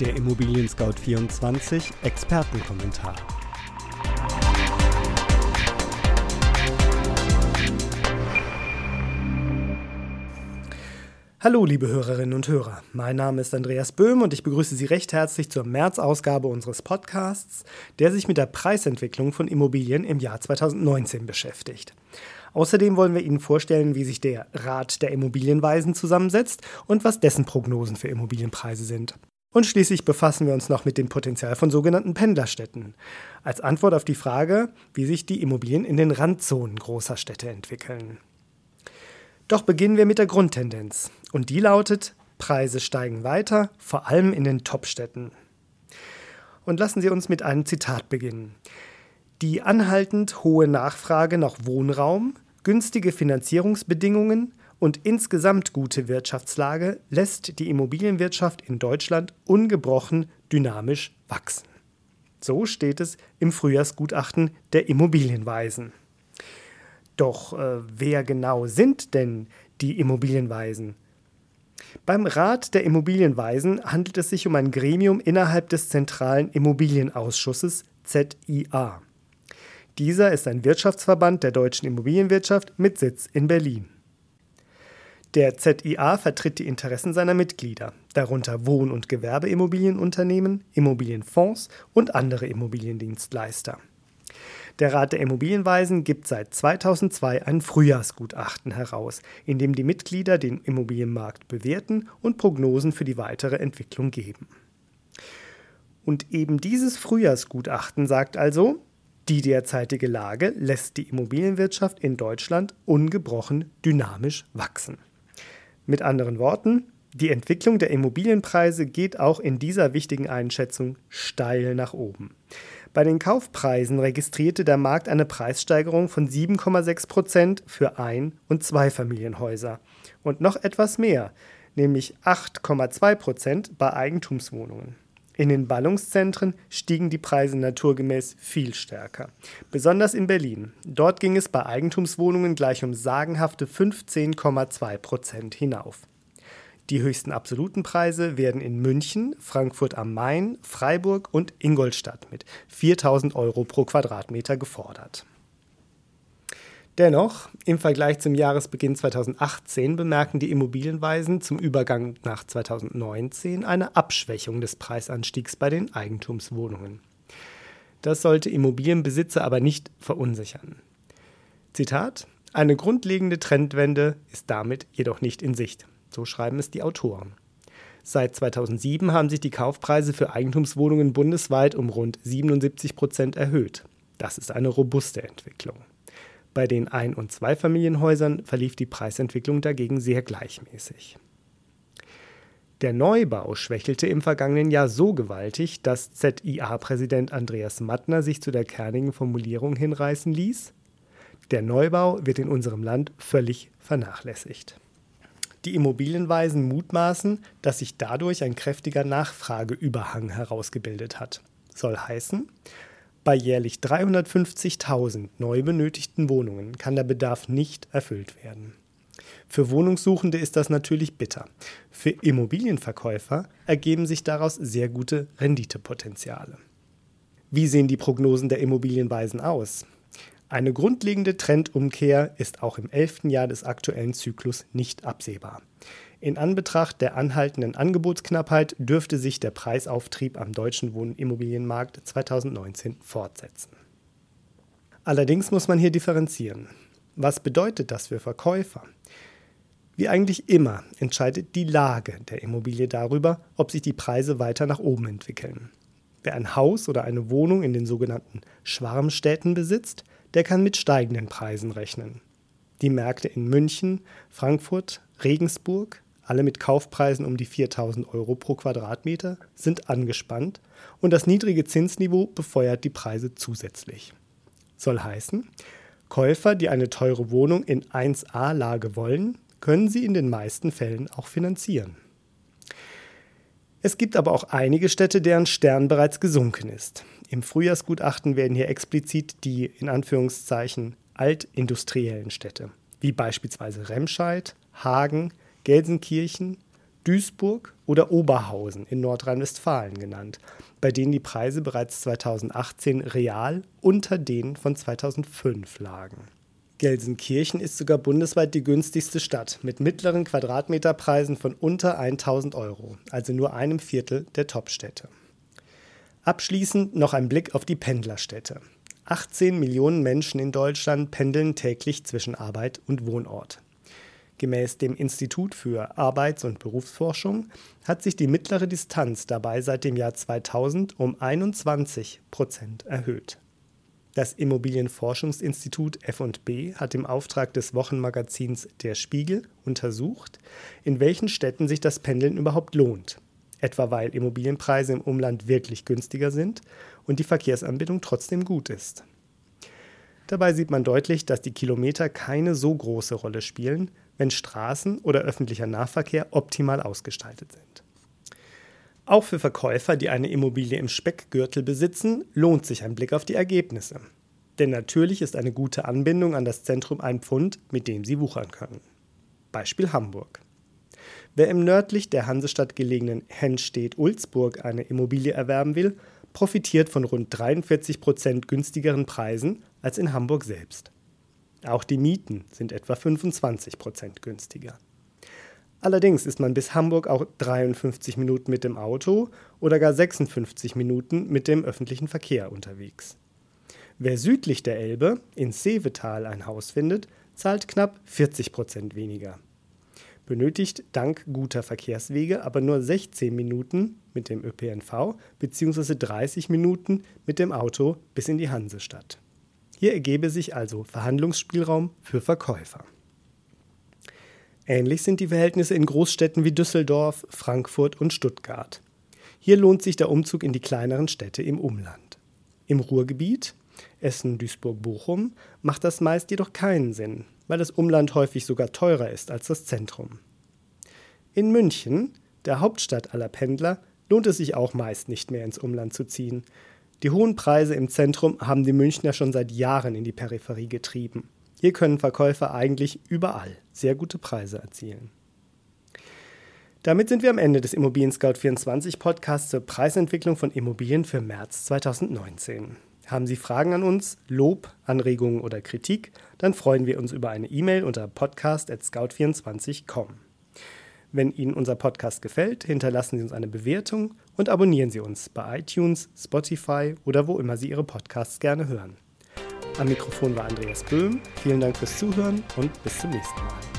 Der Immobilien Scout 24 Expertenkommentar. Hallo, liebe Hörerinnen und Hörer. Mein Name ist Andreas Böhm und ich begrüße Sie recht herzlich zur März-Ausgabe unseres Podcasts, der sich mit der Preisentwicklung von Immobilien im Jahr 2019 beschäftigt. Außerdem wollen wir Ihnen vorstellen, wie sich der Rat der Immobilienweisen zusammensetzt und was dessen Prognosen für Immobilienpreise sind. Und schließlich befassen wir uns noch mit dem Potenzial von sogenannten Pendlerstädten, als Antwort auf die Frage, wie sich die Immobilien in den Randzonen großer Städte entwickeln. Doch beginnen wir mit der Grundtendenz. Und die lautet, Preise steigen weiter, vor allem in den Topstädten. Und lassen Sie uns mit einem Zitat beginnen. Die anhaltend hohe Nachfrage nach Wohnraum, günstige Finanzierungsbedingungen und insgesamt gute Wirtschaftslage lässt die Immobilienwirtschaft in Deutschland ungebrochen dynamisch wachsen. So steht es im Frühjahrsgutachten der Immobilienweisen. Doch äh, wer genau sind denn die Immobilienweisen? Beim Rat der Immobilienweisen handelt es sich um ein Gremium innerhalb des zentralen Immobilienausschusses ZIA. Dieser ist ein Wirtschaftsverband der deutschen Immobilienwirtschaft mit Sitz in Berlin. Der ZIA vertritt die Interessen seiner Mitglieder, darunter Wohn- und Gewerbeimmobilienunternehmen, Immobilienfonds und andere Immobiliendienstleister. Der Rat der Immobilienweisen gibt seit 2002 ein Frühjahrsgutachten heraus, in dem die Mitglieder den Immobilienmarkt bewerten und Prognosen für die weitere Entwicklung geben. Und eben dieses Frühjahrsgutachten sagt also, die derzeitige Lage lässt die Immobilienwirtschaft in Deutschland ungebrochen dynamisch wachsen. Mit anderen Worten, die Entwicklung der Immobilienpreise geht auch in dieser wichtigen Einschätzung steil nach oben. Bei den Kaufpreisen registrierte der Markt eine Preissteigerung von 7,6 Prozent für Ein- und Zweifamilienhäuser und noch etwas mehr, nämlich 8,2 Prozent bei Eigentumswohnungen. In den Ballungszentren stiegen die Preise naturgemäß viel stärker. Besonders in Berlin. Dort ging es bei Eigentumswohnungen gleich um sagenhafte 15,2 Prozent hinauf. Die höchsten absoluten Preise werden in München, Frankfurt am Main, Freiburg und Ingolstadt mit 4000 Euro pro Quadratmeter gefordert. Dennoch, im Vergleich zum Jahresbeginn 2018 bemerken die Immobilienweisen zum Übergang nach 2019 eine Abschwächung des Preisanstiegs bei den Eigentumswohnungen. Das sollte Immobilienbesitzer aber nicht verunsichern. Zitat: Eine grundlegende Trendwende ist damit jedoch nicht in Sicht. So schreiben es die Autoren. Seit 2007 haben sich die Kaufpreise für Eigentumswohnungen bundesweit um rund 77 Prozent erhöht. Das ist eine robuste Entwicklung. Bei den Ein- und Zweifamilienhäusern verlief die Preisentwicklung dagegen sehr gleichmäßig. Der Neubau schwächelte im vergangenen Jahr so gewaltig, dass ZIA-Präsident Andreas Mattner sich zu der kernigen Formulierung hinreißen ließ: Der Neubau wird in unserem Land völlig vernachlässigt. Die Immobilienweisen mutmaßen, dass sich dadurch ein kräftiger Nachfrageüberhang herausgebildet hat. Soll heißen, bei jährlich 350.000 neu benötigten Wohnungen kann der Bedarf nicht erfüllt werden. Für Wohnungssuchende ist das natürlich bitter. Für Immobilienverkäufer ergeben sich daraus sehr gute Renditepotenziale. Wie sehen die Prognosen der Immobilienweisen aus? Eine grundlegende Trendumkehr ist auch im elften Jahr des aktuellen Zyklus nicht absehbar. In Anbetracht der anhaltenden Angebotsknappheit dürfte sich der Preisauftrieb am deutschen Wohnimmobilienmarkt 2019 fortsetzen. Allerdings muss man hier differenzieren. Was bedeutet das für Verkäufer? Wie eigentlich immer entscheidet die Lage der Immobilie darüber, ob sich die Preise weiter nach oben entwickeln. Wer ein Haus oder eine Wohnung in den sogenannten Schwarmstädten besitzt, der kann mit steigenden Preisen rechnen. Die Märkte in München, Frankfurt, Regensburg, alle mit Kaufpreisen um die 4000 Euro pro Quadratmeter, sind angespannt und das niedrige Zinsniveau befeuert die Preise zusätzlich. Soll heißen, Käufer, die eine teure Wohnung in 1a-Lage wollen, können sie in den meisten Fällen auch finanzieren. Es gibt aber auch einige Städte, deren Stern bereits gesunken ist. Im Frühjahrsgutachten werden hier explizit die in Anführungszeichen altindustriellen Städte, wie beispielsweise Remscheid, Hagen, Gelsenkirchen, Duisburg oder Oberhausen in Nordrhein-Westfalen genannt, bei denen die Preise bereits 2018 real unter denen von 2005 lagen. Gelsenkirchen ist sogar bundesweit die günstigste Stadt mit mittleren Quadratmeterpreisen von unter 1000 Euro, also nur einem Viertel der Topstädte. Abschließend noch ein Blick auf die Pendlerstädte. 18 Millionen Menschen in Deutschland pendeln täglich zwischen Arbeit und Wohnort. Gemäß dem Institut für Arbeits- und Berufsforschung hat sich die mittlere Distanz dabei seit dem Jahr 2000 um 21 Prozent erhöht. Das Immobilienforschungsinstitut F&B hat im Auftrag des Wochenmagazins Der Spiegel untersucht, in welchen Städten sich das Pendeln überhaupt lohnt. Etwa weil Immobilienpreise im Umland wirklich günstiger sind und die Verkehrsanbindung trotzdem gut ist. Dabei sieht man deutlich, dass die Kilometer keine so große Rolle spielen, wenn Straßen oder öffentlicher Nahverkehr optimal ausgestaltet sind. Auch für Verkäufer, die eine Immobilie im Speckgürtel besitzen, lohnt sich ein Blick auf die Ergebnisse. Denn natürlich ist eine gute Anbindung an das Zentrum ein Pfund, mit dem sie wuchern können. Beispiel Hamburg. Wer im nördlich der Hansestadt gelegenen Hennstedt-Ulzburg eine Immobilie erwerben will, profitiert von rund 43 Prozent günstigeren Preisen als in Hamburg selbst. Auch die Mieten sind etwa 25 Prozent günstiger. Allerdings ist man bis Hamburg auch 53 Minuten mit dem Auto oder gar 56 Minuten mit dem öffentlichen Verkehr unterwegs. Wer südlich der Elbe in Seevetal ein Haus findet, zahlt knapp 40 Prozent weniger. Benötigt dank guter Verkehrswege aber nur 16 Minuten mit dem ÖPNV bzw. 30 Minuten mit dem Auto bis in die Hansestadt. Hier ergebe sich also Verhandlungsspielraum für Verkäufer. Ähnlich sind die Verhältnisse in Großstädten wie Düsseldorf, Frankfurt und Stuttgart. Hier lohnt sich der Umzug in die kleineren Städte im Umland. Im Ruhrgebiet, Essen, Duisburg, Bochum, macht das meist jedoch keinen Sinn, weil das Umland häufig sogar teurer ist als das Zentrum. In München, der Hauptstadt aller Pendler, lohnt es sich auch meist nicht mehr ins Umland zu ziehen, die hohen Preise im Zentrum haben die Münchner schon seit Jahren in die Peripherie getrieben. Hier können Verkäufer eigentlich überall sehr gute Preise erzielen. Damit sind wir am Ende des Immobilien Scout 24 Podcasts zur Preisentwicklung von Immobilien für März 2019. Haben Sie Fragen an uns, Lob, Anregungen oder Kritik, dann freuen wir uns über eine E-Mail unter podcast.scout24.com. Wenn Ihnen unser Podcast gefällt, hinterlassen Sie uns eine Bewertung und abonnieren Sie uns bei iTunes, Spotify oder wo immer Sie Ihre Podcasts gerne hören. Am Mikrofon war Andreas Böhm. Vielen Dank fürs Zuhören und bis zum nächsten Mal.